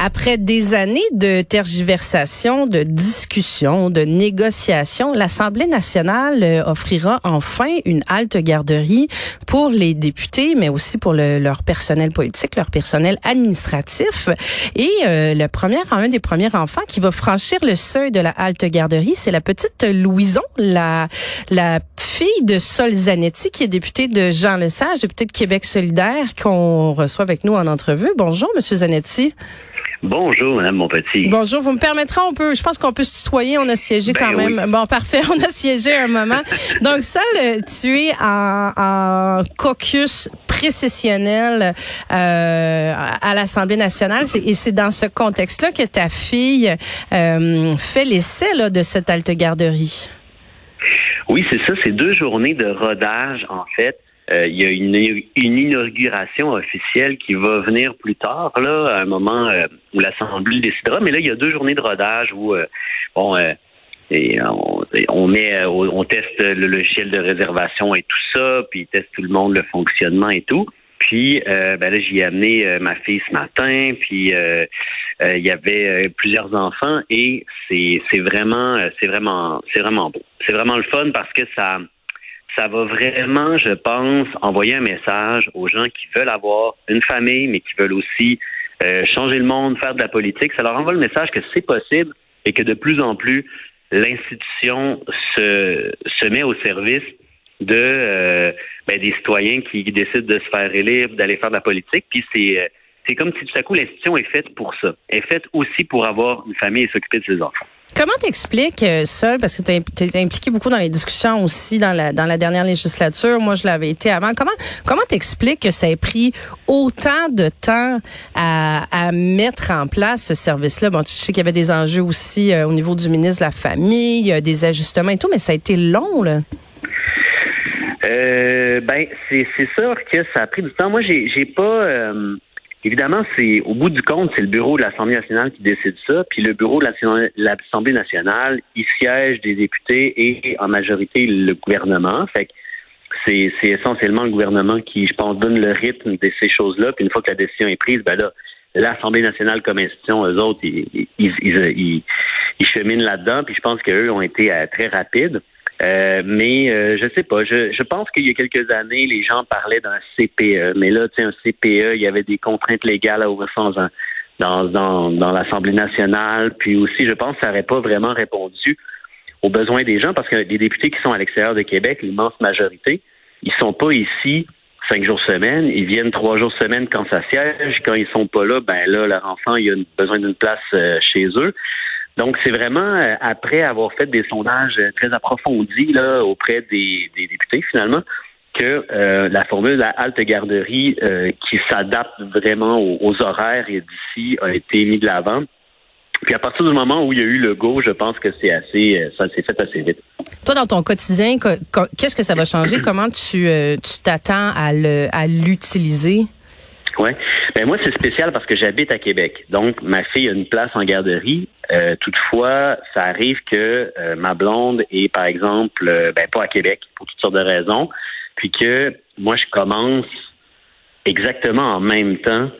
Après des années de tergiversation, de discussion, de négociation, l'Assemblée nationale euh, offrira enfin une halte garderie pour les députés, mais aussi pour le, leur personnel politique, leur personnel administratif. Et euh, le premier, un des premiers enfants qui va franchir le seuil de la halte garderie, c'est la petite Louison, la, la fille de Sol Zanetti, qui est députée de Jean Lesage, députée de Québec solidaire, qu'on reçoit avec nous en entrevue. Bonjour, Monsieur Zanetti. Bonjour, Madame Monpetit. Bonjour, vous me permettrez, on peut, je pense qu'on peut se tutoyer, on a siégé Ben quand même. Bon, parfait, on a siégé un moment. Donc, ça, tu es en, en caucus précessionnel euh, à l'Assemblée nationale, et c'est dans ce contexte-là que ta fille euh, fait l'essai de cette halte garderie. Oui, c'est ça, c'est deux journées de rodage, en fait. Euh, il y a une, inauguration officielle qui va venir plus tard, là, à un moment euh, où l'Assemblée décidera. Mais là, il y a deux journées de rodage où, euh, bon, on, on, on teste le logiciel de réservation et tout ça, puis teste tout le monde le fonctionnement et tout. Puis ben là, j'y ai amené ma fille ce matin, puis il y avait plusieurs enfants et c'est vraiment c'est vraiment c'est vraiment beau. C'est vraiment le fun parce que ça ça va vraiment, je pense, envoyer un message aux gens qui veulent avoir une famille, mais qui veulent aussi euh, changer le monde, faire de la politique. Ça leur envoie le message que c'est possible et que de plus en plus, l'institution se, met au service de euh, ben, des citoyens qui décident de se faire élire, d'aller faire de la politique. Puis c'est euh, c'est comme si tout à coup l'institution est faite pour ça. Est faite aussi pour avoir une famille et s'occuper de ses enfants. Comment t'expliques euh, ça, parce que tu impliqué beaucoup dans les discussions aussi dans la, dans la dernière législature, moi je l'avais été avant. Comment comment t'expliques que ça ait pris autant de temps à, à mettre en place ce service-là? Bon, tu sais qu'il y avait des enjeux aussi euh, au niveau du ministre de la Famille, des ajustements et tout, mais ça a été long, là. Euh, ben, c'est sûr que ça a pris du temps. Moi, j'ai pas... Euh Évidemment, c'est au bout du compte, c'est le bureau de l'Assemblée nationale qui décide ça. Puis le bureau de l'Assemblée nationale, il siège des députés et en majorité le gouvernement. Fait c'est, essentiellement le gouvernement qui, je pense, donne le rythme de ces choses-là. Puis une fois que la décision est prise, ben là, l'Assemblée nationale comme institution, eux autres, ils, ils, ils cheminent là-dedans. Puis je pense qu'eux ont été euh, très rapides. Euh, mais euh, je sais pas. Je, je pense qu'il y a quelques années, les gens parlaient d'un CPE. Mais là, tu sais, un CPE, il y avait des contraintes légales à ouvrir dans, dans, dans, dans l'Assemblée nationale. Puis aussi, je pense que ça n'aurait pas vraiment répondu aux besoins des gens parce que les députés qui sont à l'extérieur de Québec, l'immense majorité, ils sont pas ici cinq jours semaine. Ils viennent trois jours semaine quand ça siège. Quand ils sont pas là, ben là, leur enfant, il a besoin d'une place euh, chez eux. Donc, c'est vraiment euh, après avoir fait des sondages euh, très approfondis là, auprès des, députés, finalement, que euh, la formule de la halte garderie qui s'adapte vraiment aux, horaires d'ici a été mise de l'avant. Puis à partir du moment où il y a eu le go, je pense que c'est assez, ça s'est fait assez vite. Toi, dans ton quotidien, qu'est-ce que ça va changer? Comment tu tu t'attends à l'utiliser? Oui. Ben moi, c'est spécial parce que j'habite à Québec. Donc, ma fille a une place en garderie. Euh, toutefois, ça arrive que euh, ma blonde est, par exemple, euh, ben, pas à Québec pour toutes sortes de raisons. Puis que moi, je commence exactement en même temps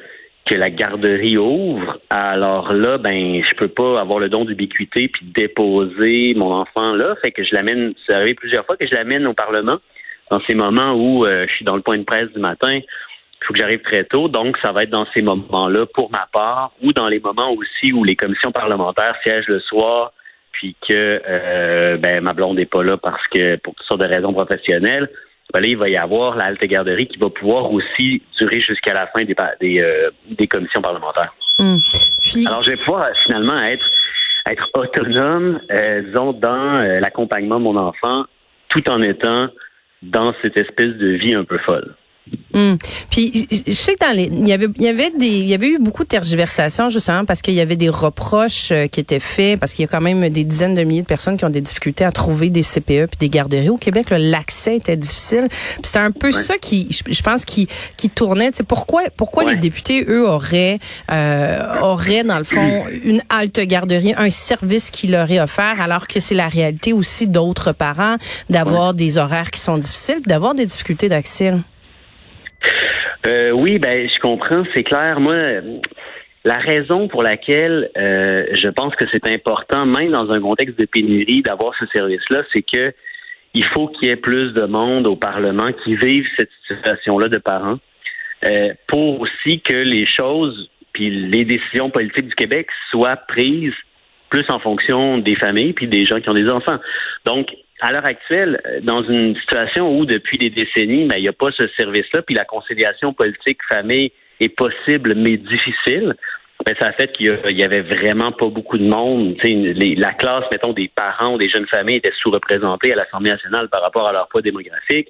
que la garderie ouvre. Alors là, ben, je peux pas avoir le don d'ubiquité puis déposer mon enfant là. Fait que je l'amène, c'est arrivé plusieurs fois que je l'amène au Parlement dans ces moments où je suis dans le point de presse du matin il faut que j'arrive très tôt. Donc, ça va être dans ces moments-là, pour ma part, ou dans les moments aussi où les commissions parlementaires siègent le soir, puis que euh, ben, ma blonde n'est pas là parce que pour toutes sortes de raisons professionnelles. Ben là, il va y avoir la halte garderie qui va pouvoir aussi durer jusqu'à la fin des, des, euh, des commissions parlementaires. Hum. Alors, je vais pouvoir euh, finalement être, être autonome, disons, dans l'accompagnement de mon enfant, tout en étant dans cette espèce de vie un peu folle. Hmm. Puis je sais que dans les il y avait il y avait des il y avait eu beaucoup de tergiversations justement parce qu'il y avait des reproches euh, qui étaient faits parce qu'il y a quand même des dizaines de milliers de personnes qui ont des difficultés à trouver des CPE puis des garderies au Québec l'accès était difficile. Puis c'était un peu ça qui je, pense qui qui tournait c'est pourquoi pourquoi les députés eux auraient euh, auraient dans le fond une halte garderie un service qui leur est offert alors que c'est la réalité aussi d'autres parents d'avoir des horaires qui sont difficiles d'avoir des difficultés d'accès. Euh, oui, ben je comprends, c'est clair. Moi, la raison pour laquelle euh, je pense que c'est important, même dans un contexte de pénurie, d'avoir ce service-là, c'est que il faut qu'il y ait plus de monde au Parlement qui vive cette situation-là de parents, euh, pour aussi que les choses, puis les décisions politiques du Québec soient prises plus en fonction des familles puis des gens qui ont des enfants. Donc, à l'heure actuelle, euh, dans une situation où depuis des décennies, ben, il n'y a pas ce service-là, puis la conciliation politique-famille est possible mais difficile, ben, ça a fait qu'il y avait vraiment pas beaucoup de monde. Les, la classe, mettons, des parents ou des jeunes familles était sous-représentée à l'Assemblée nationale par rapport à leur poids démographique.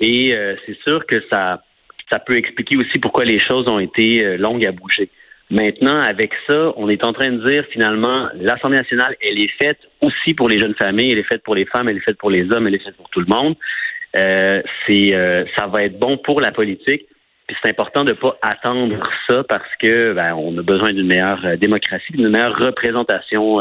Et euh, c'est sûr que ça, ça peut expliquer aussi pourquoi les choses ont été euh, longues à bouger. Maintenant, avec ça, on est en train de dire finalement, l'Assemblée nationale, elle est faite aussi pour les jeunes familles, elle est faite pour les femmes, elle est faite pour les hommes, elle est faite pour tout le monde. Euh, c'est, euh, ça va être bon pour la politique. Puis c'est important de ne pas attendre ça parce que ben, on a besoin d'une meilleure euh, démocratie, d'une meilleure représentation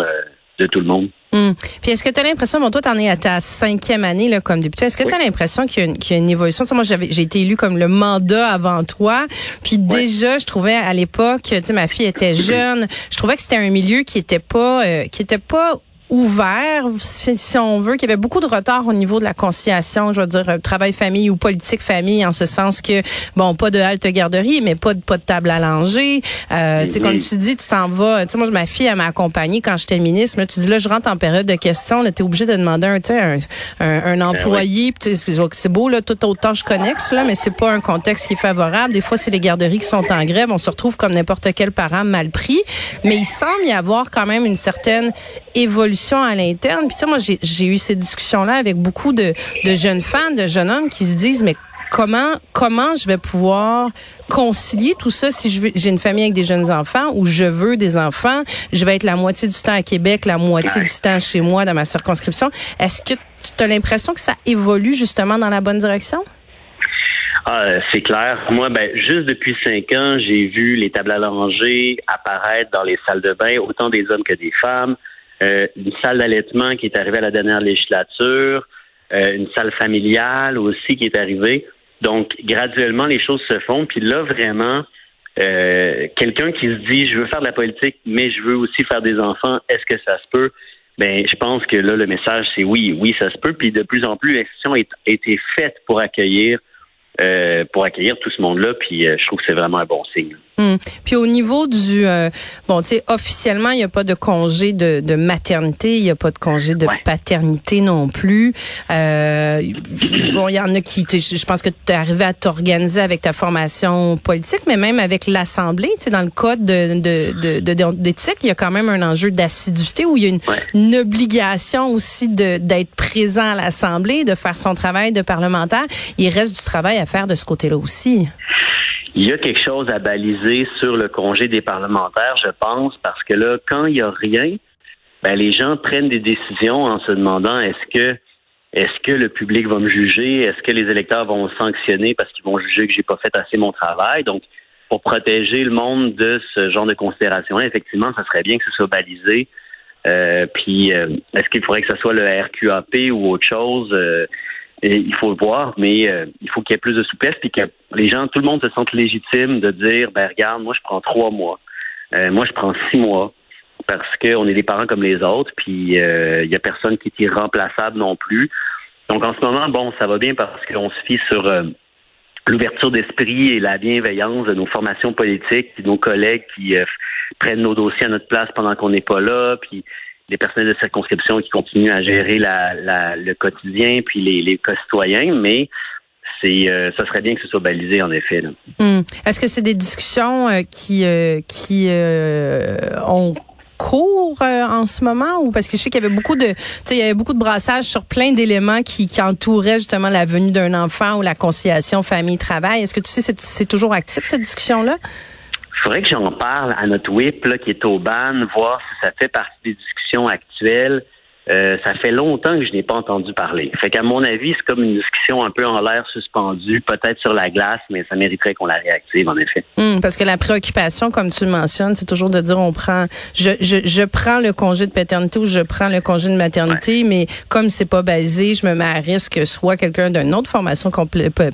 de tout le monde. Hum. Puis est-ce que tu as l'impression, bon, toi, tu en es à ta cinquième année là, comme député, est-ce que tu as l'impression qu'il y, a une évolution? Tu sais, moi, j'avais, j'ai été élue comme le mandat avant toi, puis déjà, je trouvais à l'époque, tu sais, ma fille était jeune, je trouvais que c'était un milieu qui était pas, euh, qui était pas ouvert, si on veut, qu'il y avait beaucoup de retard au niveau de la conciliation, je veux dire, euh, travail-famille ou politique-famille, en ce sens que, bon, pas de halte garderie, mais pas de, pas de table à langer. Euh, tu sais, comme tu dis, tu t'en vas. Tu sais, moi, ma fille, elle m'a accompagnée quand j'étais ministre. tu dis, là, je rentre en période de questions. Là, t'es obligé de demander un, un, un, un ben employé. c'est beau, là, tout autant je connexe, là, mais c'est pas un contexte qui est favorable. Des fois, c'est les garderies qui sont en grève. On se retrouve comme n'importe quel parent mal pris. Mais il semble y avoir quand même une certaine évolution à l'interne. Puis ça, moi, j'ai eu ces discussions-là avec beaucoup de, jeunes femmes, de jeunes hommes qui se disent, mais comment comment je vais pouvoir concilier tout ça si j'ai une famille avec des jeunes enfants ou je veux des enfants, je vais être la moitié du temps à Québec, la moitié du temps chez moi dans ma circonscription. Est-ce que tu as l'impression que ça évolue justement dans la bonne direction? Ah, c'est clair. Moi, ben, juste depuis cinq ans, j'ai vu les tables à langer apparaître dans les salles de bain, autant des hommes que des femmes. Euh, une salle d'allaitement qui est arrivée à la dernière législature, euh, une salle familiale aussi qui est arrivée. Donc, graduellement, les choses se font. Puis là, vraiment, euh, quelqu'un qui se dit, je veux faire de la politique, mais je veux aussi faire des enfants, est-ce que ça se peut? Ben, je pense que là, le message, c'est oui, oui, ça se peut. Puis de plus en plus, l'institution a été faite pour accueillir, pour accueillir tout ce monde-là. Puis je trouve que c'est vraiment un bon signe. Hum. Puis au niveau du euh, bon, tu sais, officiellement, il n'y a pas de congé de, de maternité, il n'y a pas de congé de paternité non plus. Euh, bon, il y en a qui, je pense que tu es arrivé à t'organiser avec ta formation politique, mais même avec l'Assemblée, tu sais, dans le code de, de, de, d'éthique, il y a quand même un enjeu d'assiduité où il y a une, une obligation aussi de d'être présent à l'Assemblée, de faire son travail de parlementaire. Il reste du travail à faire de ce côté-là aussi? Il y a quelque chose à baliser sur le congé des parlementaires, je pense, parce que là, quand il n'y a rien, ben, les gens prennent des décisions en se demandant est-ce que est-ce que le public va me juger? Est-ce que les électeurs vont sanctionner parce qu'ils vont juger que j'ai pas fait assez mon travail? Donc, pour protéger le monde de ce genre de considérations effectivement, ça serait bien que ce soit balisé. Euh, puis, euh, est-ce qu'il faudrait que ce soit le RQAP ou autre chose? Euh, il faut le voir, mais euh, il faut qu'il y ait plus de souplesse, puis que les gens, tout le monde se sente légitime de dire, ben regarde, moi je prends trois mois, euh, moi je prends six mois, parce qu'on est des parents comme les autres, puis euh, il y a personne qui est irremplaçable non plus. Donc en ce moment, bon, ça va bien parce qu'on se fie sur l'ouverture d'esprit et la bienveillance de nos formations politiques, de nos collègues qui prennent nos dossiers à notre place pendant qu'on n'est pas là, puis les personnels de circonscription qui continuent à gérer le quotidien, puis les, citoyens, mais c'est euh, ça serait bien que ce soit balisé en effet. Hmm. Est-ce que c'est des discussions euh, qui euh, qui ont cours en ce moment? Ou parce que je sais qu'il y avait beaucoup de, il y avait beaucoup de brassage sur plein d'éléments qui, entouraient justement la venue d'un enfant ou la conciliation famille-travail. Est-ce que tu sais, c'est toujours actif cette discussion-là? Il faudrait que j'en parle à notre whip là, qui est au ban, voir si ça fait partie des discussions actuelles. Euh, ça fait longtemps que je n'ai pas entendu parler. Fait qu'à mon avis, c'est comme une discussion un peu en l'air suspendue, peut-être sur la glace, mais ça mériterait qu'on la réactive, en effet. Hum, parce que la préoccupation, comme tu le mentionnes, c'est toujours de dire on prend, je, je, je, prends le congé de paternité ou je prends le congé de maternité, mais comme c'est pas basé, je me mets à risque que soit quelqu'un d'une autre formation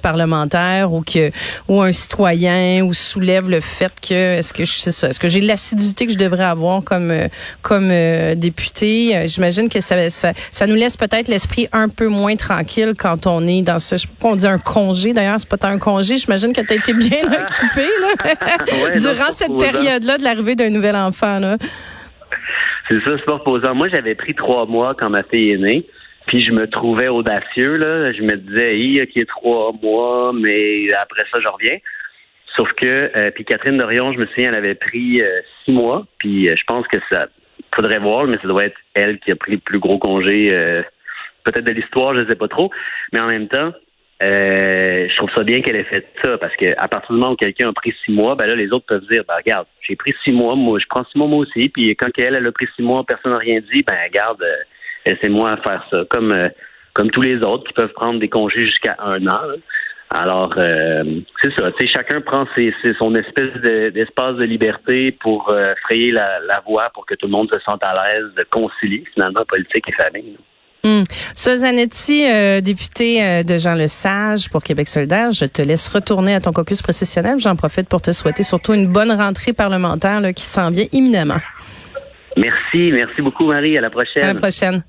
parlementaire ou que ou un citoyen ou soulève le fait que est-ce que je sais ça, est-ce que j'ai l'assiduité que je devrais avoir comme comme euh, député? Euh, j'imagine que ça, ça, nous laisse peut-être l'esprit un peu moins tranquille quand on est dans ce, je sais pas on dit un congé d'ailleurs, c'est pas tant un congé, j'imagine que tu as été bien occupé là, durant cette période-là de l'arrivée d'un nouvel enfant. Là. C'est ça, c'est pas reposant. Moi, j'avais pris trois mois quand ma fille est née. Puis je me trouvais audacieux, là. Je me disais, il y a trois mois, mais après ça, je reviens. Sauf que, euh, puis Catherine Dorion, je me souviens, elle avait pris euh, six mois. Puis euh, je pense que ça, faudrait voir, mais ça doit être elle qui a pris le plus gros congé, euh, peut-être de l'histoire, je ne sais pas trop. Mais en même temps, euh, je trouve ça bien qu'elle ait fait ça, parce qu'à partir du moment où quelqu'un a pris six mois, ben là, les autres peuvent dire, ben regarde, j'ai pris six mois, moi, je prends six mois moi aussi, puis quand elle, elle a pris six mois, personne n'a rien dit, ben regarde, euh, laissez-moi faire ça. Comme comme tous les autres qui peuvent prendre des congés jusqu'à un an. Alors, euh, c'est ça. Tu sais, chacun prend ses, son espèce d'espace de, liberté pour euh, frayer la, voie pour que tout le monde se sente à l'aise de concilier finalement politique et famille. Hum. Susanetti, euh, députée de Jean Lesage pour Québec solidaire, je te laisse retourner à ton caucus précessionnel. J'en profite pour te souhaiter surtout une bonne rentrée parlementaire qui s'en vient imminemment. Merci, merci beaucoup Marie. À la prochaine. À la prochaine.